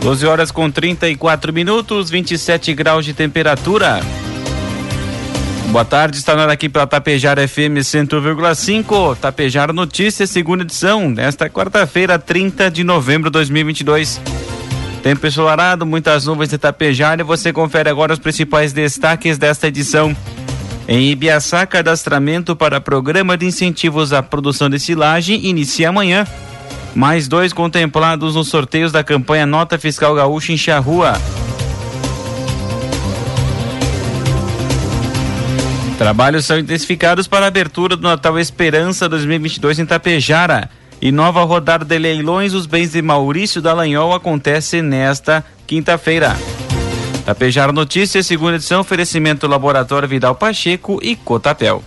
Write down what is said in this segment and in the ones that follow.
12 horas com 34 minutos, 27 graus de temperatura. Boa tarde, está na aqui pela Tapejara FM 100,5. Tapejara Notícias, segunda edição, nesta quarta-feira, 30 de novembro de 2022. Tempo ensolarado, muitas nuvens de Tapejara e você confere agora os principais destaques desta edição. Em Ibiaçá, cadastramento para programa de incentivos à produção de silagem inicia amanhã. Mais dois contemplados nos sorteios da campanha Nota Fiscal Gaúcha em Charrua. Trabalhos são intensificados para a abertura do Natal Esperança 2022 em Tapejara. E nova rodada de leilões dos bens de Maurício Dallagnol acontece nesta quinta-feira. Tapejara Notícias, segunda edição, oferecimento Laboratório Vidal Pacheco e Cotapel.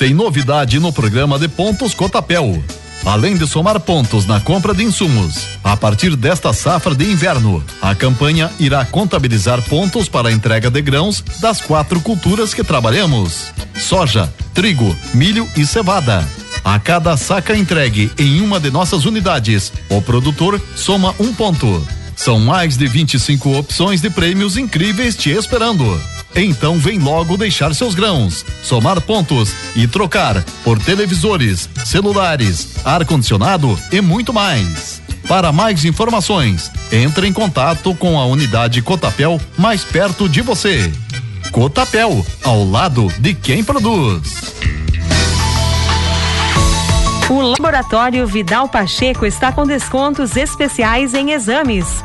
Tem novidade no programa de pontos Cotapel. Além de somar pontos na compra de insumos, a partir desta safra de inverno, a campanha irá contabilizar pontos para a entrega de grãos das quatro culturas que trabalhamos: soja, trigo, milho e cevada. A cada saca entregue em uma de nossas unidades, o produtor soma um ponto. São mais de 25 opções de prêmios incríveis te esperando. Então vem logo deixar seus grãos, somar pontos e trocar por televisores, celulares, ar-condicionado e muito mais. Para mais informações, entre em contato com a unidade Cotapel mais perto de você. Cotapel, ao lado de quem produz. O Laboratório Vidal Pacheco está com descontos especiais em exames.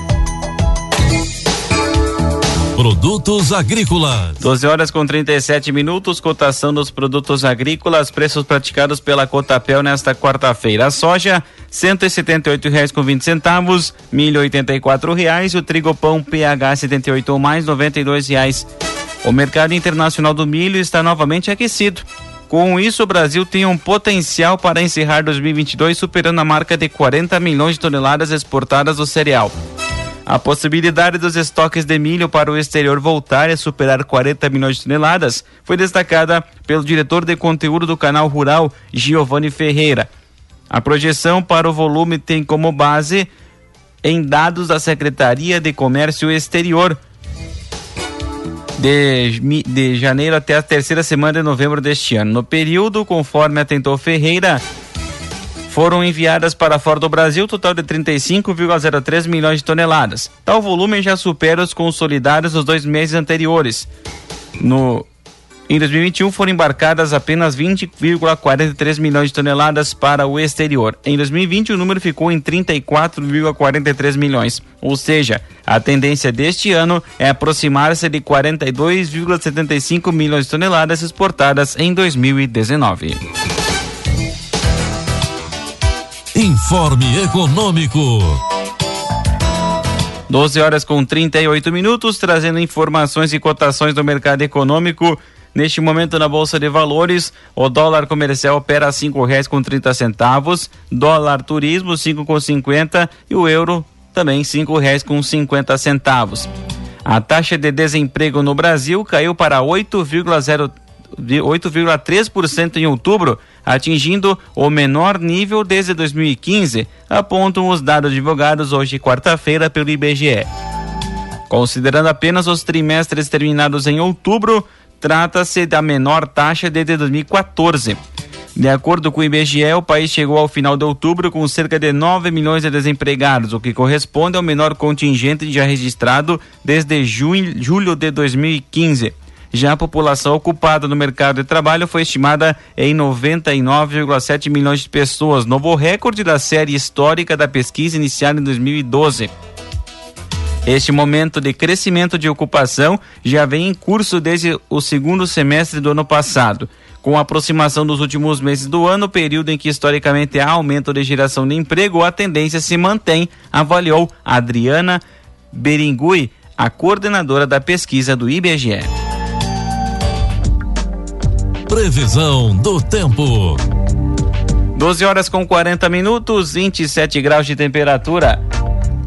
Produtos agrícolas. 12 horas com 37 minutos, cotação dos produtos agrícolas, preços praticados pela Cotapel nesta quarta-feira. A soja, cento e reais com vinte centavos, milho oitenta e reais, o trigo pão PH 78 ou mais noventa e reais. O mercado internacional do milho está novamente aquecido. Com isso, o Brasil tem um potencial para encerrar 2022 superando a marca de 40 milhões de toneladas exportadas do cereal. A possibilidade dos estoques de milho para o exterior voltarem a superar 40 milhões de toneladas foi destacada pelo diretor de conteúdo do canal Rural, Giovanni Ferreira. A projeção para o volume tem como base em dados da Secretaria de Comércio Exterior de, de janeiro até a terceira semana de novembro deste ano. No período, conforme atentou Ferreira, foram enviadas para fora do Brasil total de 35,03 milhões de toneladas. Tal volume já supera os consolidados dos dois meses anteriores. No em 2021 foram embarcadas apenas 20,43 milhões de toneladas para o exterior. Em 2020 o número ficou em 34,43 milhões, ou seja, a tendência deste ano é aproximar-se de 42,75 milhões de toneladas exportadas em 2019. Informe Econômico. 12 horas com 38 minutos, trazendo informações e cotações do mercado econômico. Neste momento na Bolsa de Valores, o dólar comercial opera a cinco reais com trinta centavos, dólar turismo cinco com cinquenta e o euro também cinco reais com cinquenta centavos. A taxa de desemprego no Brasil caiu para 8,3% em outubro, atingindo o menor nível desde 2015, apontam os dados divulgados hoje, quarta-feira, pelo IBGE. Considerando apenas os trimestres terminados em outubro, trata-se da menor taxa desde 2014. De acordo com o IBGE, o país chegou ao final de outubro com cerca de 9 milhões de desempregados, o que corresponde ao menor contingente já registrado desde junho, julho de 2015. Já a população ocupada no mercado de trabalho foi estimada em 99,7 milhões de pessoas, novo recorde da série histórica da pesquisa iniciada em 2012. Este momento de crescimento de ocupação já vem em curso desde o segundo semestre do ano passado. Com a aproximação dos últimos meses do ano, período em que historicamente há aumento de geração de emprego, a tendência se mantém, avaliou Adriana Beringui, a coordenadora da pesquisa do IBGE. Previsão do tempo. 12 horas com 40 minutos, 27 graus de temperatura.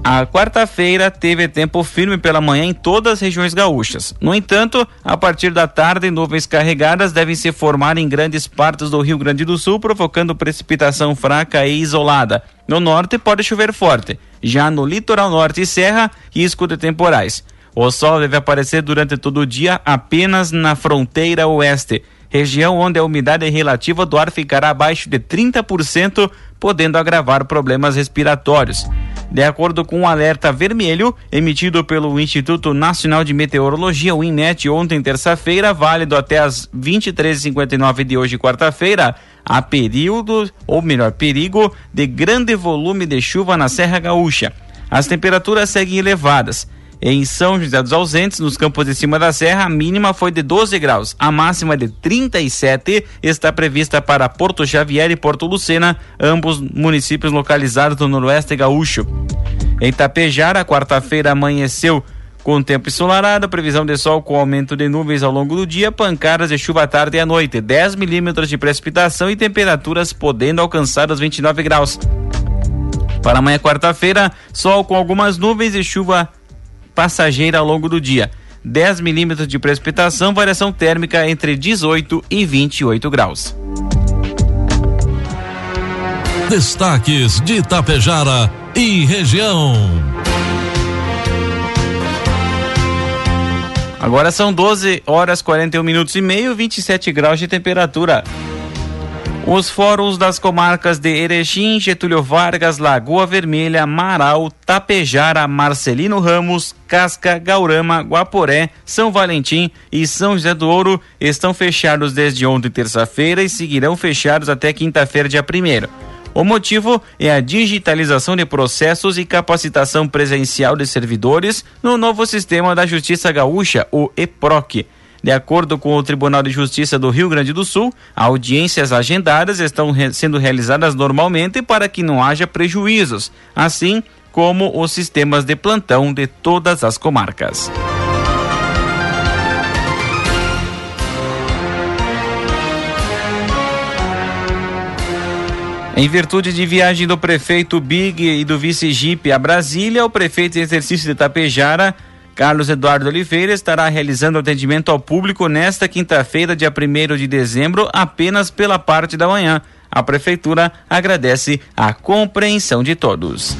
A quarta-feira teve tempo firme pela manhã em todas as regiões gaúchas. No entanto, a partir da tarde, nuvens carregadas devem se formar em grandes partes do Rio Grande do Sul, provocando precipitação fraca e isolada. No norte, pode chover forte. Já no litoral norte e serra, risco de temporais. O sol deve aparecer durante todo o dia apenas na fronteira oeste, região onde a umidade relativa do ar ficará abaixo de 30%, podendo agravar problemas respiratórios. De acordo com o um alerta vermelho emitido pelo Instituto Nacional de Meteorologia, o INMET, ontem, terça-feira, válido até as 23h59 de hoje, quarta-feira, há período, ou melhor, perigo de grande volume de chuva na Serra Gaúcha. As temperaturas seguem elevadas. Em São José dos Ausentes, nos campos de cima da serra, a mínima foi de 12 graus. A máxima de 37 está prevista para Porto Xavier e Porto Lucena, ambos municípios localizados no noroeste gaúcho. Em Tapejara, quarta-feira amanheceu com tempo ensolarado, previsão de sol com aumento de nuvens ao longo do dia, pancadas de chuva à tarde e à noite, 10 milímetros de precipitação e temperaturas podendo alcançar os 29 graus. Para amanhã, quarta-feira, sol com algumas nuvens e chuva passageira ao longo do dia. 10 milímetros de precipitação, variação térmica entre 18 e 28 graus. Destaques de Itapejara e região. Agora são 12 horas 41 minutos e meio, 27 graus de temperatura. Os fóruns das comarcas de Erechim, Getúlio Vargas, Lagoa Vermelha, Marau, Tapejara, Marcelino Ramos, Casca, Gaurama, Guaporé, São Valentim e São José do Ouro estão fechados desde ontem, terça-feira, e seguirão fechados até quinta-feira, dia 1. O motivo é a digitalização de processos e capacitação presencial de servidores no novo sistema da Justiça Gaúcha, o EPROC. De acordo com o Tribunal de Justiça do Rio Grande do Sul, audiências agendadas estão re sendo realizadas normalmente para que não haja prejuízos, assim como os sistemas de plantão de todas as comarcas. Em virtude de viagem do prefeito Big e do vice Jeep a Brasília, o prefeito em exercício de Tapejara Carlos Eduardo Oliveira estará realizando atendimento ao público nesta quinta-feira, dia 1 de dezembro, apenas pela parte da manhã. A Prefeitura agradece a compreensão de todos.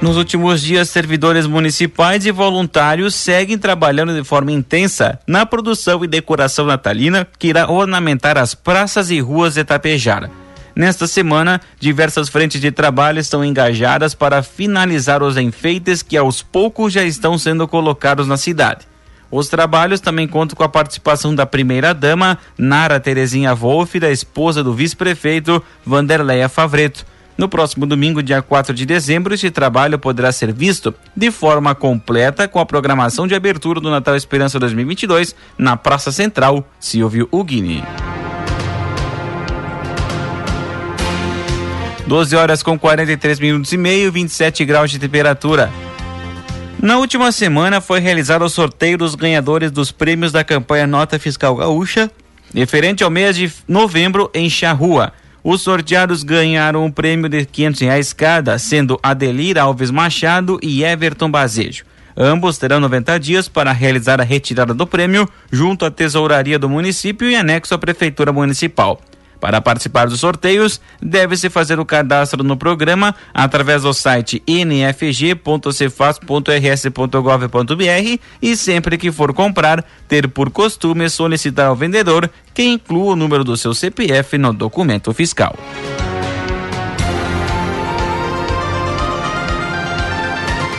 Nos últimos dias, servidores municipais e voluntários seguem trabalhando de forma intensa na produção e decoração natalina que irá ornamentar as praças e ruas de Tapejara. Nesta semana, diversas frentes de trabalho estão engajadas para finalizar os enfeites que aos poucos já estão sendo colocados na cidade. Os trabalhos também contam com a participação da primeira-dama, Nara Terezinha Wolff, da esposa do vice-prefeito Vanderleia Favreto. No próximo domingo, dia 4 de dezembro, este trabalho poderá ser visto de forma completa com a programação de abertura do Natal Esperança 2022 na Praça Central Silvio Ugini. 12 horas com 43 minutos e meio, 27 graus de temperatura. Na última semana foi realizado o sorteio dos ganhadores dos prêmios da campanha Nota Fiscal Gaúcha, referente ao mês de novembro em Charrua. Os sorteados ganharam um prêmio de 500 reais cada, sendo Adelir Alves Machado e Everton Bazejo. Ambos terão 90 dias para realizar a retirada do prêmio junto à tesouraria do município e anexo à prefeitura municipal. Para participar dos sorteios, deve-se fazer o cadastro no programa através do site nfg.cefaz.rs.gov.br e sempre que for comprar, ter por costume solicitar ao vendedor que inclua o número do seu CPF no documento fiscal.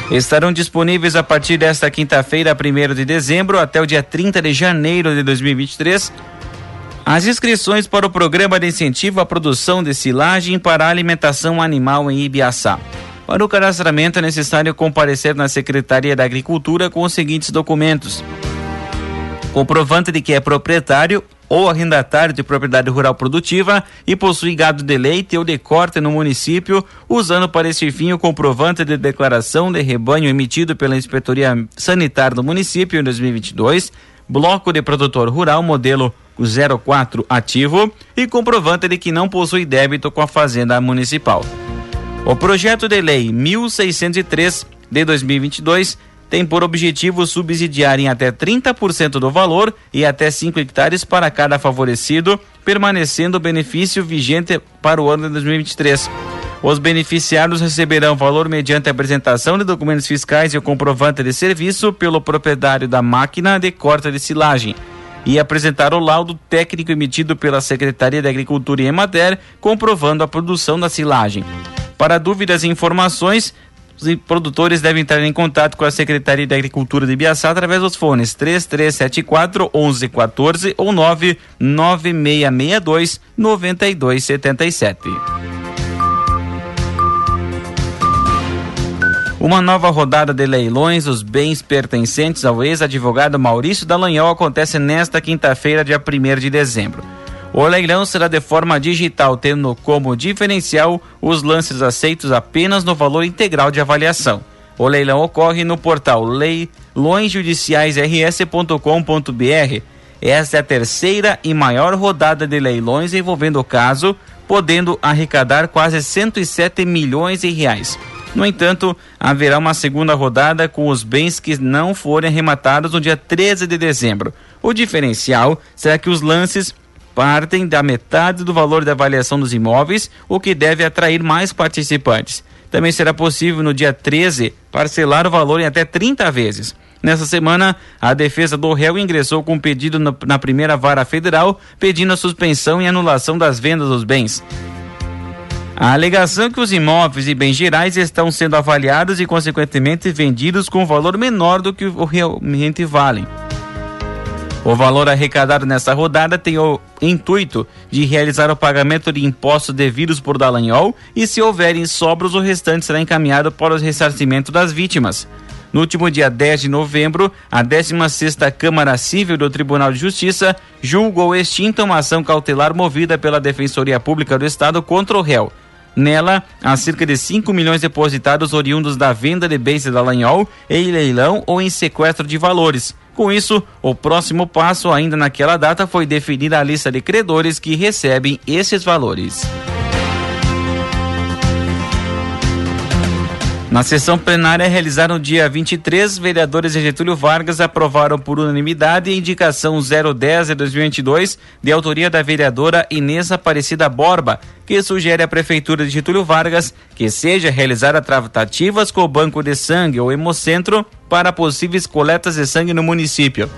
Estarão disponíveis a partir desta quinta-feira, 1 de dezembro, até o dia 30 de janeiro de 2023 as inscrições para o programa de incentivo à produção de silagem para alimentação animal em Ibiaçá. Para o cadastramento é necessário comparecer na Secretaria da Agricultura com os seguintes documentos: comprovante de que é proprietário ou arrendatário de propriedade rural produtiva e possui gado de leite ou de corte no município, usando para esse fim o comprovante de declaração de rebanho emitido pela Inspetoria Sanitária do município em 2022, bloco de produtor rural modelo 04 ativo e comprovante de que não possui débito com a Fazenda Municipal. O projeto de lei 1603 de 2022 tem por objetivo subsidiar em até 30% do valor e até 5 hectares para cada favorecido, permanecendo o benefício vigente para o ano de 2023. Os beneficiários receberão valor mediante a apresentação de documentos fiscais e o comprovante de serviço pelo proprietário da máquina de corte de silagem e apresentar o laudo técnico emitido pela Secretaria de Agricultura e Emater, comprovando a produção da silagem. Para dúvidas e informações, os produtores devem entrar em contato com a Secretaria de Agricultura de Biaçá através dos fones 3374 1114 ou 99662 9277. Uma nova rodada de leilões dos bens pertencentes ao ex-advogado Maurício Dallagnol acontece nesta quinta-feira, dia 1 de dezembro. O leilão será de forma digital, tendo como diferencial os lances aceitos apenas no valor integral de avaliação. O leilão ocorre no portal leilõesjudiciaisrs.com.br. Esta é a terceira e maior rodada de leilões envolvendo o caso, podendo arrecadar quase 107 milhões de reais. No entanto, haverá uma segunda rodada com os bens que não forem arrematados no dia 13 de dezembro. O diferencial será que os lances partem da metade do valor da avaliação dos imóveis, o que deve atrair mais participantes. Também será possível no dia 13 parcelar o valor em até 30 vezes. Nessa semana, a defesa do réu ingressou com um pedido na primeira vara federal pedindo a suspensão e anulação das vendas dos bens. A alegação é que os imóveis e bens gerais estão sendo avaliados e, consequentemente, vendidos com valor menor do que o realmente valem. O valor arrecadado nessa rodada tem o intuito de realizar o pagamento de impostos devidos por Dallagnol e, se houverem sobros, o restante será encaminhado para o ressarcimento das vítimas. No último dia 10 de novembro, a 16ª Câmara Civil do Tribunal de Justiça julgou extinta uma ação cautelar movida pela Defensoria Pública do Estado contra o réu. Nela, há cerca de 5 milhões depositados oriundos da venda de bens de Dallagnol em leilão ou em sequestro de valores. Com isso, o próximo passo, ainda naquela data, foi definir a lista de credores que recebem esses valores. Na sessão plenária realizada no dia 23, vereadores de Getúlio Vargas aprovaram por unanimidade a indicação 010 de 2022, de autoria da vereadora Inês Aparecida Borba, que sugere à Prefeitura de Getúlio Vargas que seja realizada tratativas com o Banco de Sangue ou Hemocentro para possíveis coletas de sangue no município.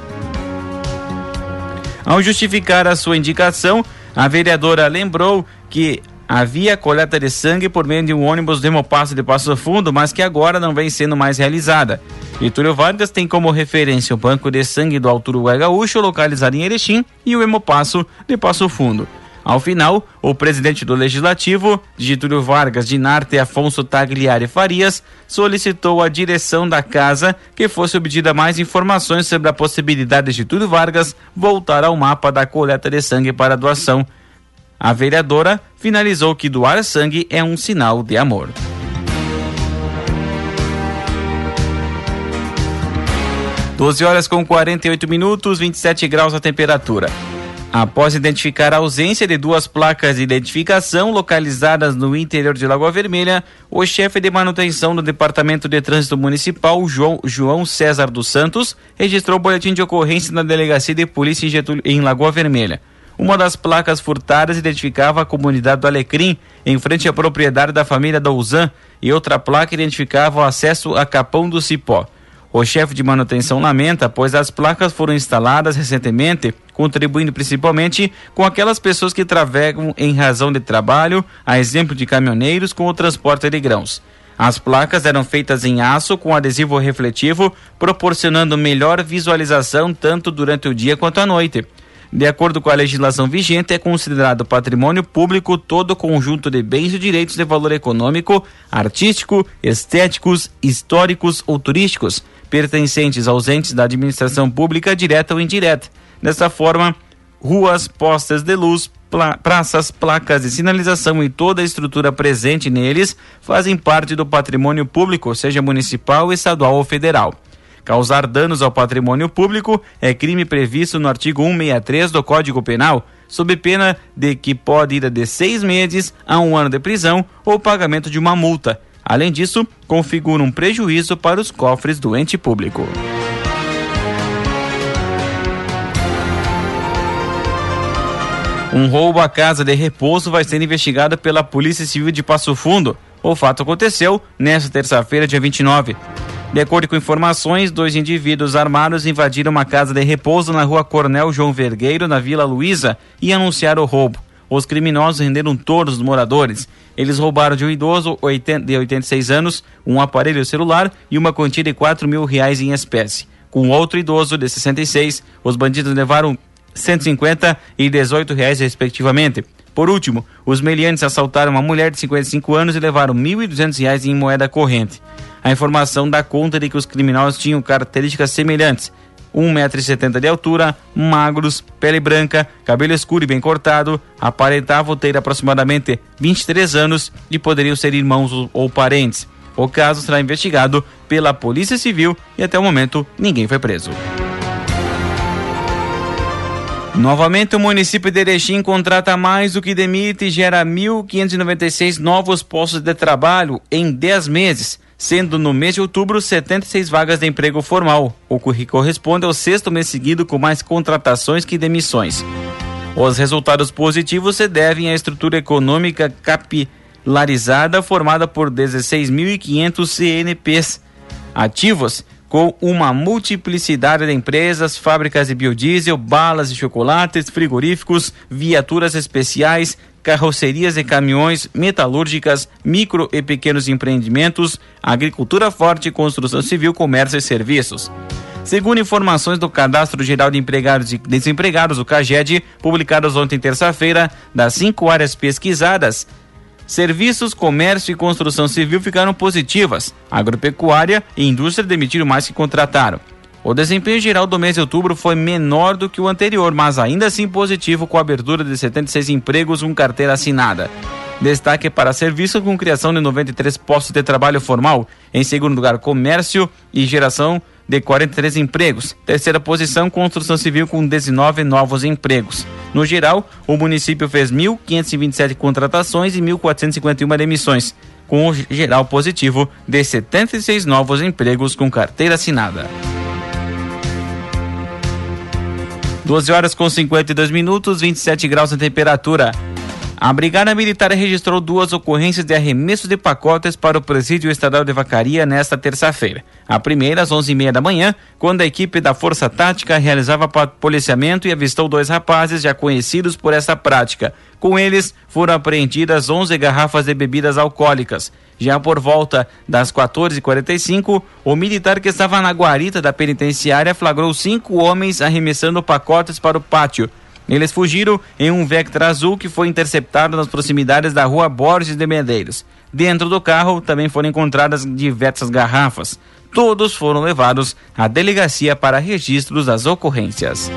Ao justificar a sua indicação, a vereadora lembrou que havia coleta de sangue por meio de um ônibus do Hemopasso de Passo Fundo, mas que agora não vem sendo mais realizada. Getúlio Vargas tem como referência o Banco de Sangue do Alto Uruguai Gaúcho, localizado em Erechim, e o Hemopasso de Passo Fundo. Ao final, o presidente do Legislativo, Getúlio Vargas de Narte Afonso Tagliari Farias, solicitou à direção da casa que fosse obtida mais informações sobre a possibilidade de Getúlio Vargas voltar ao mapa da coleta de sangue para doação a vereadora finalizou que doar sangue é um sinal de amor. Doze horas com 48 minutos, 27 graus a temperatura. Após identificar a ausência de duas placas de identificação localizadas no interior de Lagoa Vermelha, o chefe de manutenção do Departamento de Trânsito Municipal, João, João César dos Santos, registrou o boletim de ocorrência na Delegacia de Polícia em, Getúlio, em Lagoa Vermelha. Uma das placas furtadas identificava a comunidade do Alecrim, em frente à propriedade da família Douzan, e outra placa identificava o acesso a Capão do Cipó. O chefe de manutenção lamenta, pois as placas foram instaladas recentemente, contribuindo principalmente com aquelas pessoas que travegam em razão de trabalho, a exemplo de caminhoneiros com o transporte de grãos. As placas eram feitas em aço com adesivo refletivo, proporcionando melhor visualização tanto durante o dia quanto à noite. De acordo com a legislação vigente, é considerado patrimônio público todo conjunto de bens e direitos de valor econômico, artístico, estéticos, históricos ou turísticos pertencentes aos entes da administração pública direta ou indireta. Dessa forma, ruas, postes de luz, praças, placas de sinalização e toda a estrutura presente neles fazem parte do patrimônio público, seja municipal, estadual ou federal. Causar danos ao patrimônio público é crime previsto no artigo 163 do Código Penal, sob pena de que pode ir de seis meses a um ano de prisão ou pagamento de uma multa, Além disso, configura um prejuízo para os cofres do ente público. Um roubo à casa de repouso vai ser investigado pela Polícia Civil de Passo Fundo. O fato aconteceu nesta terça-feira, dia 29. De acordo com informações, dois indivíduos armados invadiram uma casa de repouso na rua Coronel João Vergueiro, na Vila Luísa, e anunciaram o roubo. Os criminosos renderam todos os moradores. Eles roubaram de um idoso de 86 anos um aparelho celular e uma quantia de 4 mil reais em espécie. Com outro idoso de 66, os bandidos levaram 150 e 18 reais respectivamente. Por último, os meliantes assaltaram uma mulher de 55 anos e levaram 1.200 reais em moeda corrente. A informação dá conta de que os criminosos tinham características semelhantes 1,70m de altura, magros, pele branca, cabelo escuro e bem cortado, aparentavam ter aproximadamente 23 anos e poderiam ser irmãos ou parentes. O caso será investigado pela Polícia Civil e até o momento ninguém foi preso. Novamente, o município de Erechim contrata mais do que demite e gera 1.596 novos postos de trabalho em 10 meses sendo no mês de outubro 76 vagas de emprego formal, o que corresponde ao sexto mês seguido com mais contratações que demissões. Os resultados positivos se devem à estrutura econômica capilarizada formada por 16.500 CNPs ativos, com uma multiplicidade de empresas, fábricas de biodiesel, balas de chocolates, frigoríficos, viaturas especiais, carrocerias e caminhões, metalúrgicas, micro e pequenos empreendimentos, agricultura forte, construção civil, comércio e serviços. Segundo informações do Cadastro Geral de Empregados e Desempregados, o CAGED, publicadas ontem terça-feira, das cinco áreas pesquisadas, serviços, comércio e construção civil ficaram positivas. Agropecuária e indústria demitiram mais que contrataram. O desempenho geral do mês de outubro foi menor do que o anterior, mas ainda assim positivo com a abertura de 76 empregos com carteira assinada. Destaque para serviço com criação de 93 postos de trabalho formal. Em segundo lugar, comércio e geração de 43 empregos. Terceira posição, construção civil com 19 novos empregos. No geral, o município fez 1.527 contratações e 1.451 demissões, com o geral positivo de 76 novos empregos com carteira assinada. 12 horas com 52 minutos, 27 graus de temperatura. A Brigada Militar registrou duas ocorrências de arremesso de pacotes para o presídio estadual de Vacaria nesta terça-feira. A primeira, às 11h30 da manhã, quando a equipe da Força Tática realizava policiamento e avistou dois rapazes já conhecidos por essa prática. Com eles, foram apreendidas 11 garrafas de bebidas alcoólicas. Já por volta das 14h45, o militar que estava na guarita da penitenciária flagrou cinco homens arremessando pacotes para o pátio. Eles fugiram em um Vectra azul que foi interceptado nas proximidades da rua Borges de Medeiros. Dentro do carro também foram encontradas diversas garrafas. Todos foram levados à delegacia para registros das ocorrências.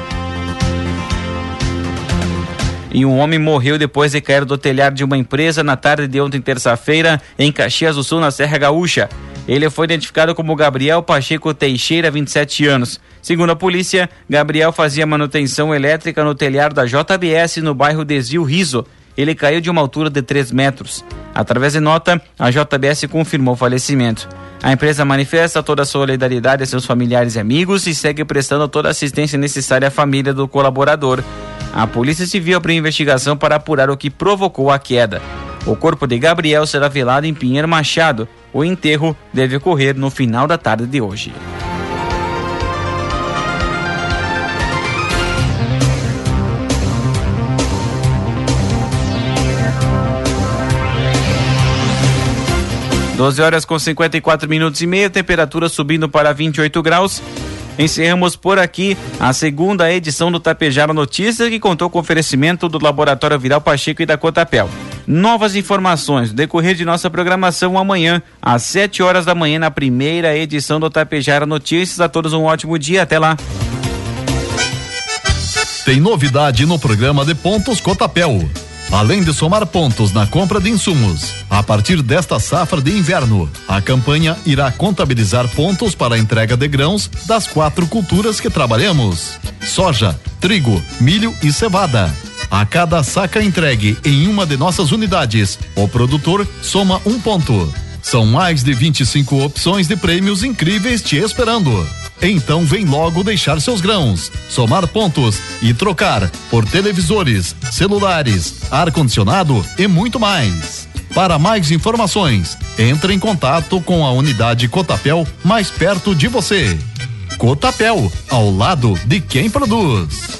E um homem morreu depois de cair do telhado de uma empresa na tarde de ontem, terça-feira, em Caxias do Sul, na Serra Gaúcha. Ele foi identificado como Gabriel Pacheco Teixeira, 27 anos. Segundo a polícia, Gabriel fazia manutenção elétrica no telhado da JBS no bairro Desvio Riso. Ele caiu de uma altura de 3 metros. Através de nota, a JBS confirmou o falecimento. A empresa manifesta toda a solidariedade a seus familiares e amigos e segue prestando toda a assistência necessária à família do colaborador. A Polícia Civil abriu investigação para apurar o que provocou a queda. O corpo de Gabriel será velado em Pinheiro Machado. O enterro deve ocorrer no final da tarde de hoje. Doze horas com 54 minutos e meio, temperatura subindo para 28 graus. Encerramos por aqui a segunda edição do Tapejara Notícias, que contou com oferecimento do Laboratório Viral Pacheco e da Cotapel. Novas informações decorrer de nossa programação amanhã, às 7 horas da manhã, na primeira edição do Tapejara Notícias. A todos um ótimo dia. Até lá. Tem novidade no programa de Pontos Cotapel. Além de somar pontos na compra de insumos, a partir desta safra de inverno, a campanha irá contabilizar pontos para a entrega de grãos das quatro culturas que trabalhamos: soja, trigo, milho e cevada. A cada saca entregue em uma de nossas unidades, o produtor soma um ponto. São mais de 25 opções de prêmios incríveis te esperando. Então vem logo deixar seus grãos, somar pontos e trocar por televisores, celulares, ar-condicionado e muito mais. Para mais informações, entre em contato com a unidade Cotapel mais perto de você. Cotapel, ao lado de quem produz.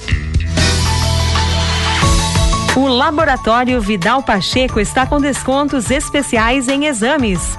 O Laboratório Vidal Pacheco está com descontos especiais em exames.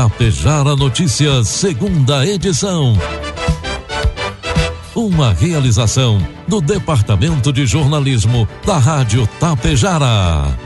Tapejara Notícias, segunda edição. Uma realização do Departamento de Jornalismo da Rádio Tapejara.